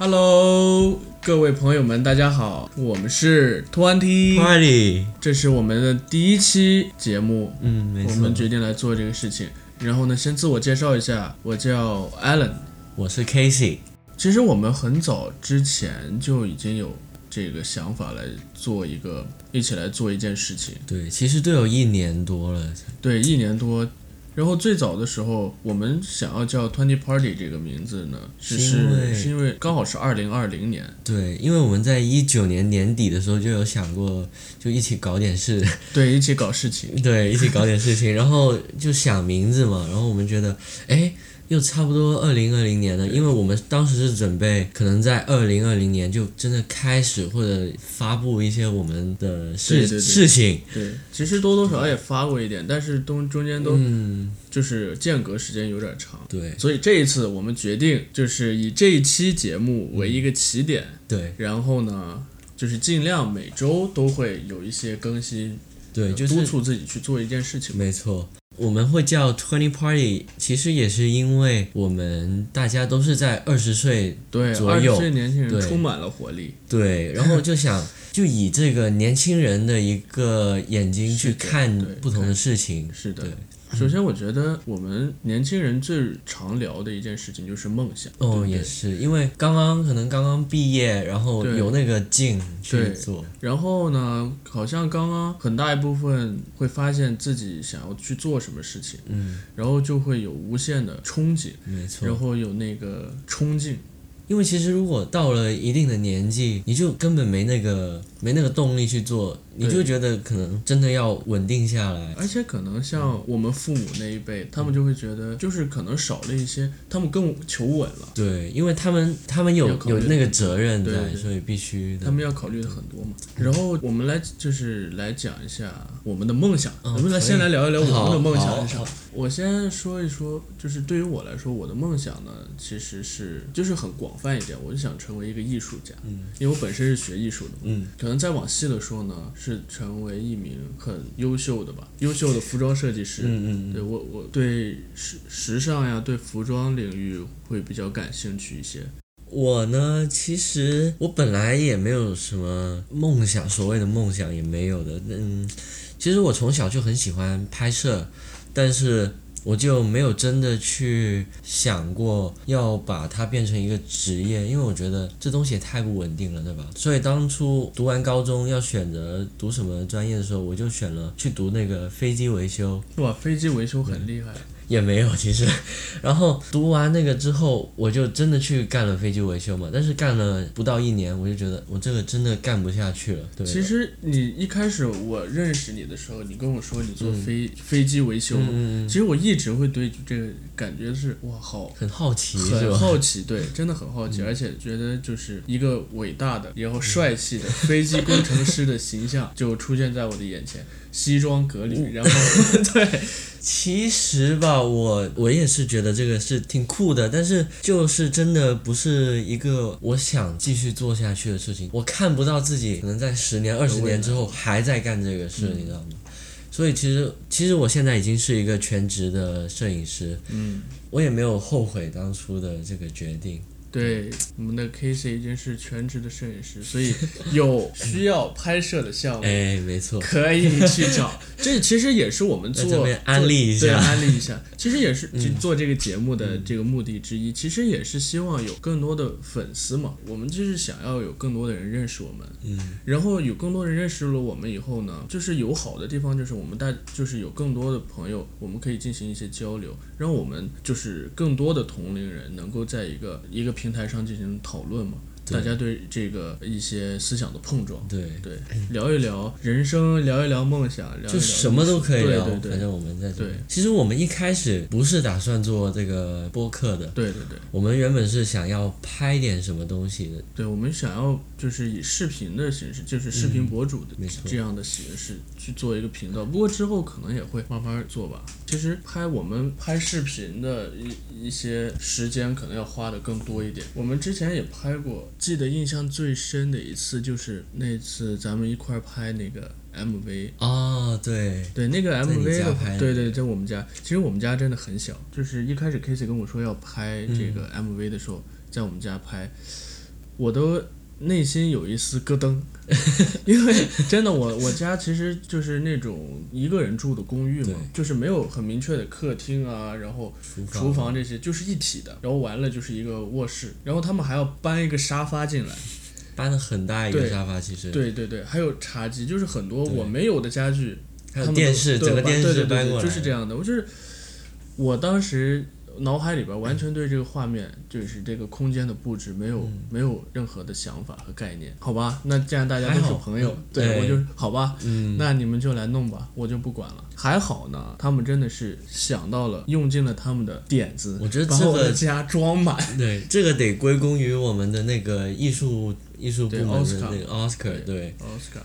Hello，各位朋友们，大家好，我们是 Twenty，Party，这是我们的第一期节目，嗯，没错，我们决定来做这个事情。然后呢，先自我介绍一下，我叫 Alan。我是 Casey，其实我们很早之前就已经有这个想法来做一个，一起来做一件事情。对，其实都有一年多了，对，一年多。然后最早的时候，我们想要叫 Twenty Party 这个名字呢，只是因为是是因为刚好是二零二零年，对，因为我们在一九年年底的时候就有想过，就一起搞点事，对，一起搞事情。对，一起搞点事情，然后就想名字嘛，然后我们觉得，哎，又差不多二零二零年了，因为我们当时是准备可能在二零二零年就真的开始或者发布一些我们的事事情，对，其实多多少少也发过一点，但是中中间都嗯，就是间隔时间有点长，对。所以这一次我们决定就是以这一期节目为一个起点，对。然后呢，就是尽量每周都会有一些更新，对，就是督促自己去做一件事情。没错，我们会叫 Twenty Party，其实也是因为我们大家都是在二十岁左右岁年轻人对充满了活力，对，然后就想 就以这个年轻人的一个眼睛去看不同的事情，是的对。首先，我觉得我们年轻人最常聊的一件事情就是梦想。哦，也是，因为刚刚可能刚刚毕业，然后有那个劲去做，然后呢，好像刚刚很大一部分会发现自己想要去做什么事情，嗯，然后就会有无限的憧憬，没错然。后有那个冲劲。因为其实如果到了一定的年纪，你就根本没那个没那个动力去做，你就觉得可能真的要稳定下来。而且可能像我们父母那一辈，他们就会觉得，就是可能少了一些，他们更求稳了，对，因为他们他们有有那个责任在，对所以必须的。他们要考虑的很多嘛。然后我们来就是来讲一下我们的梦想，嗯我们来先来聊一聊我们的梦想是啥好。我先说一说，就是对于我来说，我的梦想呢，其实是就是很广泛一点，我就想成为一个艺术家，嗯因为我本身是学艺术的嘛。嗯，可能再往细的说呢，是成为一名很优秀的吧，优秀的服装设计师。嗯嗯对我，我对时时尚呀，对服装领域会比较感兴趣一些。我呢，其实我本来也没有什么梦想，所谓的梦想也没有的。嗯，其实我从小就很喜欢拍摄，但是我就没有真的去想过要把它变成一个职业，因为我觉得这东西也太不稳定了，对吧？所以当初读完高中要选择读什么专业的时候，我就选了去读那个飞机维修。哇，飞机维修很厉害。也没有，其实，然后读完那个之后，我就真的去干了飞机维修嘛。但是干了不到一年，我就觉得我这个真的干不下去了。对，其实你一开始我认识你的时候，你跟我说你做飞、飞机维修嘛，嗯，其实我一直会对这个感觉是哇，好很好奇很好奇，对，真的很好奇，而且觉得就是一个伟大的然后帅气的飞机工程师的形象就出现在我的眼前，西装革嗯履，然后 对，其实吧，我我也是觉得这个是挺酷的，但是就是真的不是一个我想继续做下去的事情。我看不到自己可能在十年、二十年之后还在干这个事，你知道吗？所以其实其实我现在已经是一个全职的摄影师，嗯，我也没有后悔当初的这个决定。对，我们的 Casey 已经是全职的摄影师，所以 有需要拍摄的项目。哎，没错，可以去找，这其实也是我们做安利一下对，安利一下。其实也是做这个节目的这个目的之一，其实也是希望有更多的粉丝嘛。我们就是想要有更多的人认识我们，嗯，然后有更多人认识了我们以后呢，就是有好的地方，就是我们大就是有更多的朋友，我们可以进行一些交流，让我们就是更多的同龄人能够在一个一个平台上进行讨论嘛。对。大家对这个一些思想的碰撞，对，对，聊一聊人生，聊一聊梦想，聊一聊就什么都可以聊，对对对。反正我们在这对。里。其实我们一开始不是打算做这个播客的，对对对。我们原本是想要拍点什么东西的，对，我们想要就是以视频的形式，就是视频博主的这样的形式去做一个频道。不过之后可能也会慢慢做吧。其实拍我们拍视频的一一些时间可能要花的更多一点。我们之前也拍过，记得印象最深的一次就是那次咱们一块儿拍那个 MV。哦，对，对那个 MV 的话，家拍的对对，在我们家。其实我们家真的很小，就是一开始 Casey 跟我说要拍这个嗯 MV 的时候，在我们家拍，我都内心有一丝咯噔，因为真的我我家其实就是那种一个人住的公寓嘛，就是没有很明确的客厅啊，然后厨房。这些就是一体的，然后完了就是一个卧室，然后他们还要搬一个沙发进来，搬了很大一个沙发，其实。对对对，还有茶几，就是很多我没有的家具，还有电视，整个电视搬过来，就是这样的。我就是我当时脑海里边完全对这个画面，就是这个空间的布置没有、嗯没有任何的想法和概念，好吧？那既然大家都是好朋友嗯，对对我就好吧，嗯，那你们就来弄吧，我就不管了。还好呢，他们真的是想到了，用尽了他们的点子，我觉得把我的这个家装满。对，这个得归功于我们的那个艺术艺术部对门的那个 Oscar，对。奥斯卡，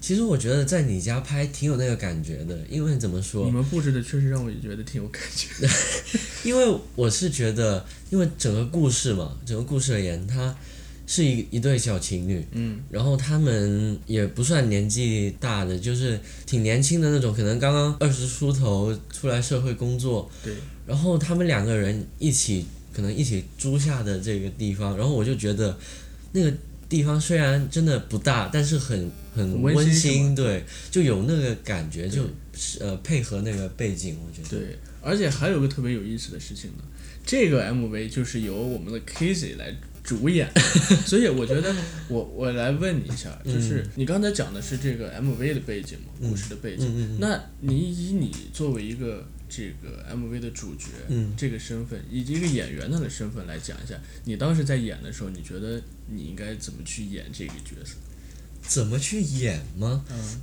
其实我觉得在你家拍挺有那个感觉的，因为怎么说你？们布置的确实让我也觉得挺有感觉。因为我是觉得，因为整个故事嘛，整个故事而言，它是一一对小情侣，嗯，然后他们也不算年纪大的，就是挺年轻的那种，可能刚刚二十出头出来社会工作，对，然后他们两个人一起，可能一起租下的这个地方，然后我就觉得那个地方虽然真的不大，但是很很很温馨对，就有那个感觉，就是呃配合那个背景，我觉得。对，而且还有个特别有意思的事情呢，这个 MV 就是由我们的 Casey 来主演，所以我觉得我我来问你一下，就是你刚才讲的是这个 MV 的背景嘛，故事的背景，那你以你作为一个这个 MV 的主角，嗯这个身份以及一个演员他的身份来讲一下，你当时在演的时候，你觉得你应该怎么去演这个角色？怎么去演吗？嗯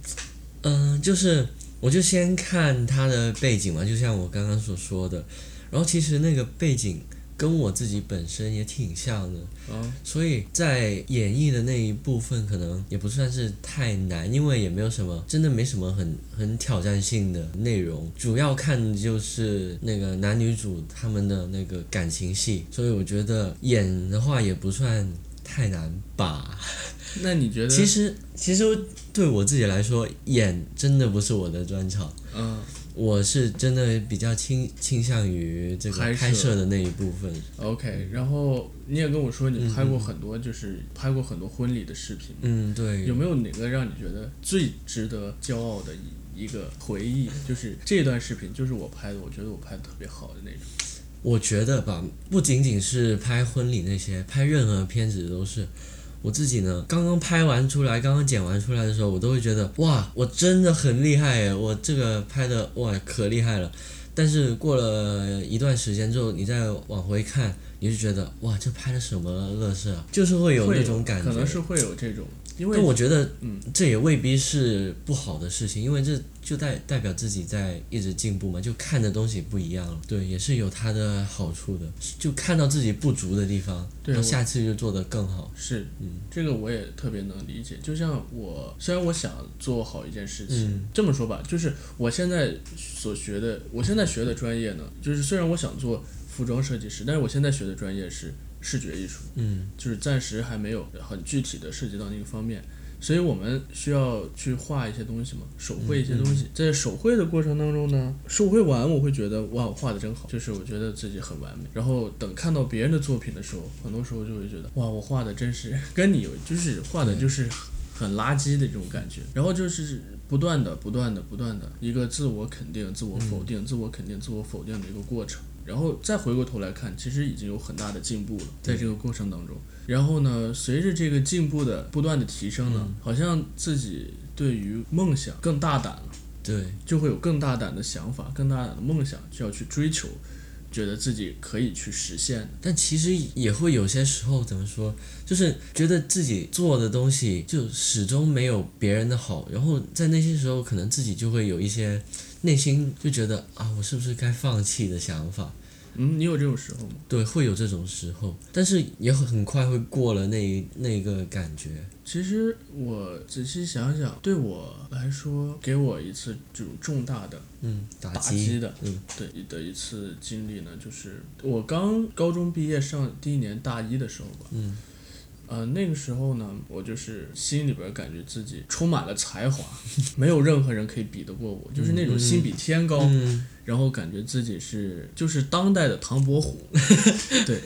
嗯、就是我就先看他的背景嘛，就像我刚刚所说的，然后其实那个背景跟我自己本身也挺像的，啊，所以在演绎的那一部分可能也不算是太难，因为也没有什么真的没什么很很挑战性的内容，主要看的就是那个男女主他们的那个感情戏，所以我觉得演的话也不算太难吧。那你觉得？其实其实对我自己来说，演真的不是我的专长。嗯我是真的比较倾倾向于这个拍摄的那一部分。，OK，然后你也跟我说你拍过很多，就是拍过很多婚礼的视频。嗯，对。有没有哪个让你觉得最值得骄傲的一一个回忆？就是这段视频，就是我拍的，我觉得我拍的特别好的那种。我觉得吧，不仅仅是拍婚礼那些，拍任何片子都是。我自己呢，刚刚拍完出来，刚刚剪完出来的时候，我都会觉得哇，我真的很厉害耶！我这个拍的哇可厉害了。但是过了一段时间之后，你再往回看，你就觉得哇，这拍的什么乐色啊？就是会有会那种感觉。可能是会有这种，因为但我觉得，嗯，这也未必是不好的事情，因为这就代代表自己在一直进步嘛，就看的东西不一样了，对，也是有它的好处的，就看到自己不足的地方，然后对下次就做得更好。是，嗯这个我也特别能理解。就像我，虽然我想做好一件事情，嗯这么说吧，就是我现在所学的，我现在学的专业呢，就是虽然我想做服装设计师，但是我现在学的专业是视觉艺术，嗯就是暂时还没有很具体的涉及到那个方面。所以我们需要去画一些东西嘛，手绘一些东西。在手绘的过程当中呢，手绘完我会觉得哇，我画的真好，就是我觉得自己很完美。然后等看到别人的作品的时候，很多时候就会觉得哇，我画的真是跟你有，就是画的就是很垃圾的这种感觉。然后就是不断的、不断的、不断的一个自我肯定、自我否定、自我肯定、自我否定的一个过程。然后再回过头来看，其实已经有很大的进步了，在这个过程当中。然后呢，随着这个进步的不断的提升呢，好像自己对于梦想更大胆了，对，就会有更大胆的想法、更大胆的梦想，就要去追求，觉得自己可以去实现。但其实也会有些时候怎么说，就是觉得自己做的东西就始终没有别人的好，然后在那些时候可能自己就会有一些内心就觉得啊，我是不是该放弃的想法。嗯，你有这种时候吗？对，会有这种时候，但是也很很快会过了那一那个感觉。其实我仔细想想，对我来说，给我一次这种重大的嗯，打打击，的，嗯，对的一次经历呢，就是我刚高中毕业上第一年大一的时候吧，嗯，呃，那个时候呢，我就是心里边感觉自己充满了才华，没有任何人可以比得过我，就是那种心比天高，嗯，然后感觉自己是就是当代的唐伯虎，对，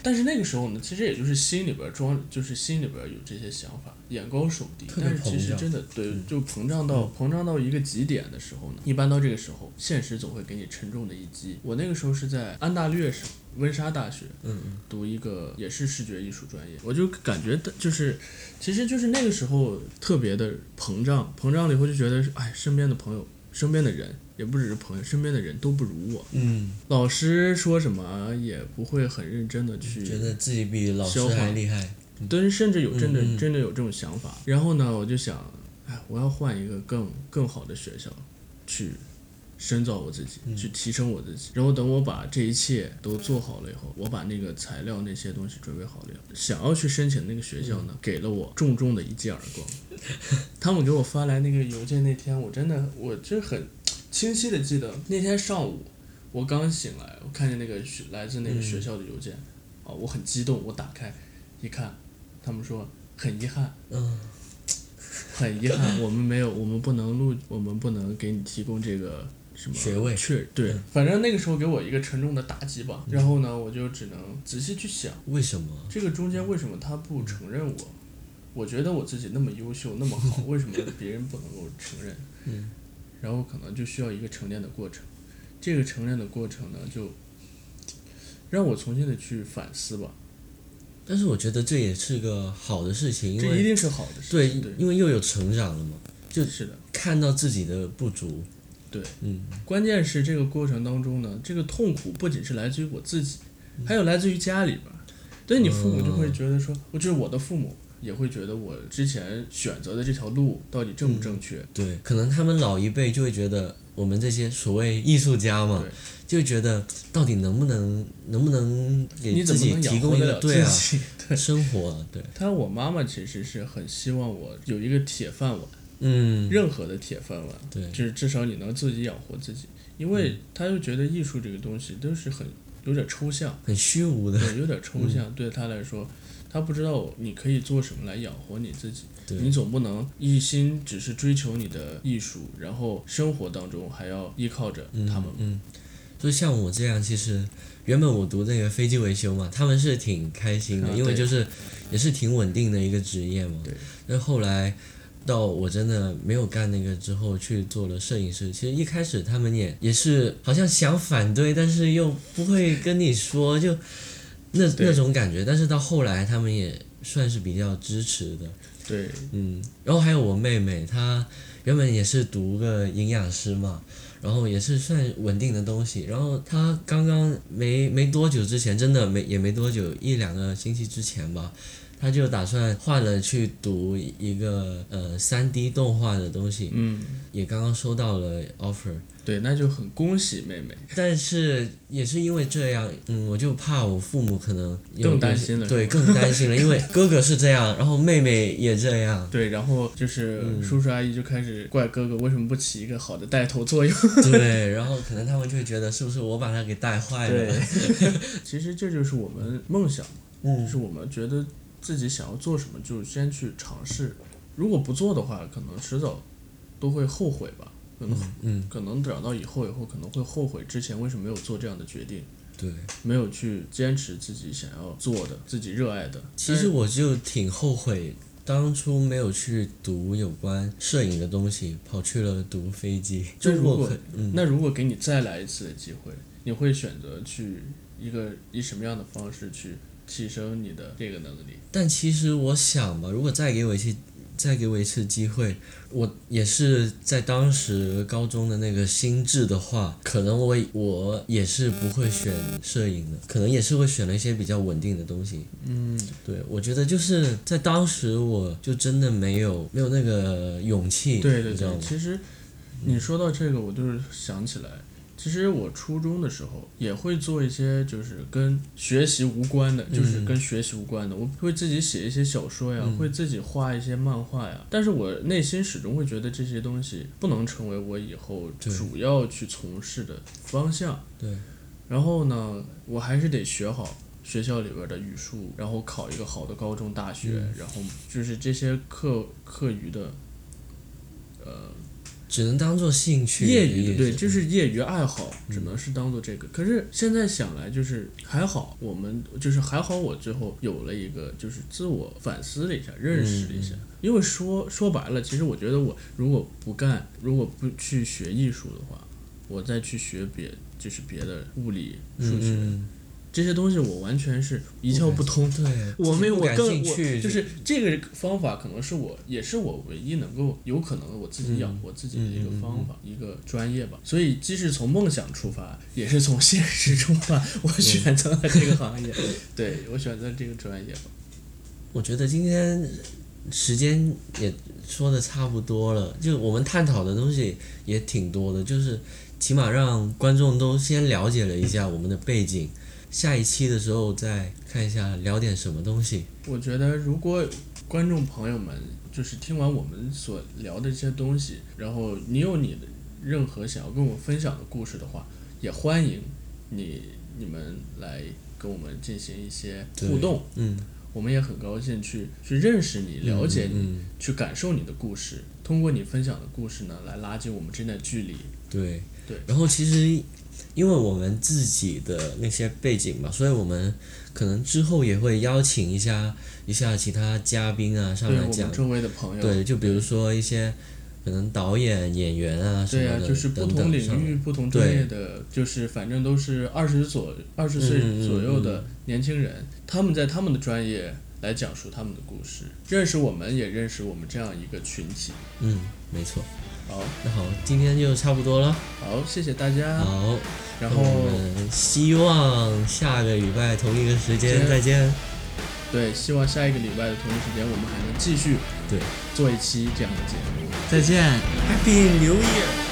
但是那个时候呢，其实也就是心里边装，就是心里边有这些想法，眼高手低。但是其实真的对，嗯。就膨胀到、膨胀到一个极点的时候呢，一般到这个时候，现实总会给你沉重的一击。我那个时候是在安大略省温莎大学，嗯嗯，读一个也是视觉艺术专业，我就感觉的就是，其实就是那个时候特别的膨胀，膨胀了以后就觉得，哎，身边的朋友、身边的人，也不只是朋友，身边的人都不如我。嗯，老师说什么也不会很认真的去，觉得自己比老师还厉害。对，甚至有真的、真的有这种想法。然后呢，我就想，哎，我要换一个更更好的学校，去深造我自己，嗯。去提升我自己。然后等我把这一切都做好了以后，我把那个材料那些东西准备好了以后，想要去申请那个学校呢，给了我重重的一记耳光。他们给我发来那个邮件那天，我真的我真很清晰的记得那天上午，我刚醒来，我看见那个学来自那个学校的邮件，啊，我很激动，我打开一看，他们说很遗憾，嗯，很遗憾，我们没有，我们不能录，我们不能给你提供这个什么学位是对，反正那个时候给我一个沉重的打击吧。然后呢，我就只能仔细去想，为什么？这个中间为什么他不承认我？我觉得我自己那么优秀，那么好，为什么别人不能够承认？嗯，然后可能就需要一个沉淀的过程。这个沉淀的过程呢，就让我重新的去反思吧。但是我觉得这也是个好的事情，因为这一定是好的事对情。对，因为又有成长了嘛，就是的。看到自己的不足。对，嗯，关键是这个过程当中呢，这个痛苦不仅是来自于我自己，还有来自于家里边儿。对你父母就会觉得说，我就是我的父母也会觉得我之前选择的这条路到底正不正确。对，可能他们老一辈就会觉得我们这些所谓艺术家嘛对，就觉得到底能不能能不能给你怎么能自己提供一个对啊？对，生活啊，对，他我妈妈其实是很希望我有一个铁饭碗，嗯，任何的铁饭碗，对，就是至少你能自己养活自己。因为他就觉得艺术这个东西都是很有点抽象，很虚无的，对，有点抽象。对他来说，他不知道你可以做什么来养活你自己。对，你总不能一心只是追求你的艺术，然后生活当中还要依靠着嗯他们。嗯，就像我这样，其实原本我读那个飞机维修嘛，他们是挺开心的，啊因为就是也是挺稳定的一个职业嘛。对。那后来到我真的没有干那个之后，去做了摄影师。其实一开始他们也也是好像想反对，但是又不会跟你说，就那那种感觉。但是到后来，他们也算是比较支持的。对，嗯，然后还有我妹妹，她原本也是读个营养师嘛，然后也是算稳定的东西。然后她刚刚没没多久之前，真的没也没多久，一两个星期之前吧，她就打算换了去读一个呃三 D 动画的东西，嗯，也刚刚收到了 offer。对，那就很恭喜妹妹。但是也是因为这样，嗯，我就怕我父母可能更担心了对，更担心了，因为 哥哥是这样，然后妹妹也这样，对，然后就是嗯叔叔阿姨就开始怪哥哥为什么不起一个好的带头作用。对，然后可能他们就会觉得是不是我把他给带坏了？对，其实这就是我们梦想，就嗯，是我们觉得自己想要做什么，就先去尝试。如果不做的话，可能迟早都会后悔吧。可能嗯，可能等到以后以后可能会后悔之前为什么没有做这样的决定，对。没有去坚持自己想要做的、自己热爱的。其实我就挺后悔当初没有去读有关摄影的东西，跑去了读飞机。就如果那如果给你再来一次的机会，你会选择去一个以什么样的方式去提升你的这个能力？但其实我想吧，如果再给我一次，再给我一次机会，我也是在当时高中的那个心智的话，可能我我也是不会选摄影的，可能也是会选了一些比较稳定的东西。嗯，对，我觉得就是在当时，我就真的没有没有那个勇气，对对对？其实你说到这个，我就是想起来，其实我初中的时候也会做一些就是跟学习无关的，就是。嗯跟学习无关的，我会自己写一些小说呀，嗯。会自己画一些漫画呀，但是我内心始终会觉得这些东西不能成为我以后主要去从事的方向。对，然后呢，我还是得学好学校里边的语数，然后考一个好的高中、大学，嗯。然后就是这些课课余的，呃，只能当做兴趣业余的，对，就是业余爱好，只能是当做这个。可是现在想来，就是还好，我们就是还好，我最后有了一个就是自我反思了一下，认识了一下。因为说说白了，其实我觉得我如果不干，如果不去学艺术的话，我再去学别就是别的物理、数学、嗯这些东西，我完全是一窍不通。对，我没有，感我更就是这个方法，可能是我也是我唯一能够有可能我自己养嗯活自己的一个方法，一个专业吧。所以，既是从梦想出发，也是从现实出发，我选择了这个行业。对我选择这个专业吧。我觉得今天时间也说的差不多了，就我们探讨的东西也挺多的，就是起码让观众都先了解了一下我们的背景，下一期的时候再看一下聊点什么东西。我觉得，如果观众朋友们就是听完我们所聊的这些东西，然后你有你的任何想要跟我们分享的故事的话，也欢迎你你们来跟我们进行一些互动。嗯，我们也很高兴去去认识你、了解你、嗯，去感受你的故事。通过你分享的故事呢，来拉近我们之间的距离。对对然后其实因为我们自己的那些背景嘛，所以我们可能之后也会邀请一下一下其他嘉宾啊上来讲。周围的朋友，对，就比如说一些可能导演、演员啊什么的，就是不同领域、不同专业的，就是反正都是二十左二十岁左右的年轻人，他们在他们的专业来讲述他们的故事，认识我们，也认识我们这样一个群体。嗯，没错。好，那好，今天就差不多了。好，谢谢大家。好，然后我们希望下个礼拜同一个时间再见。对，希望下一个礼拜的同一时间，我们还能继续对做一期这样的节目。再见。Happy New Year！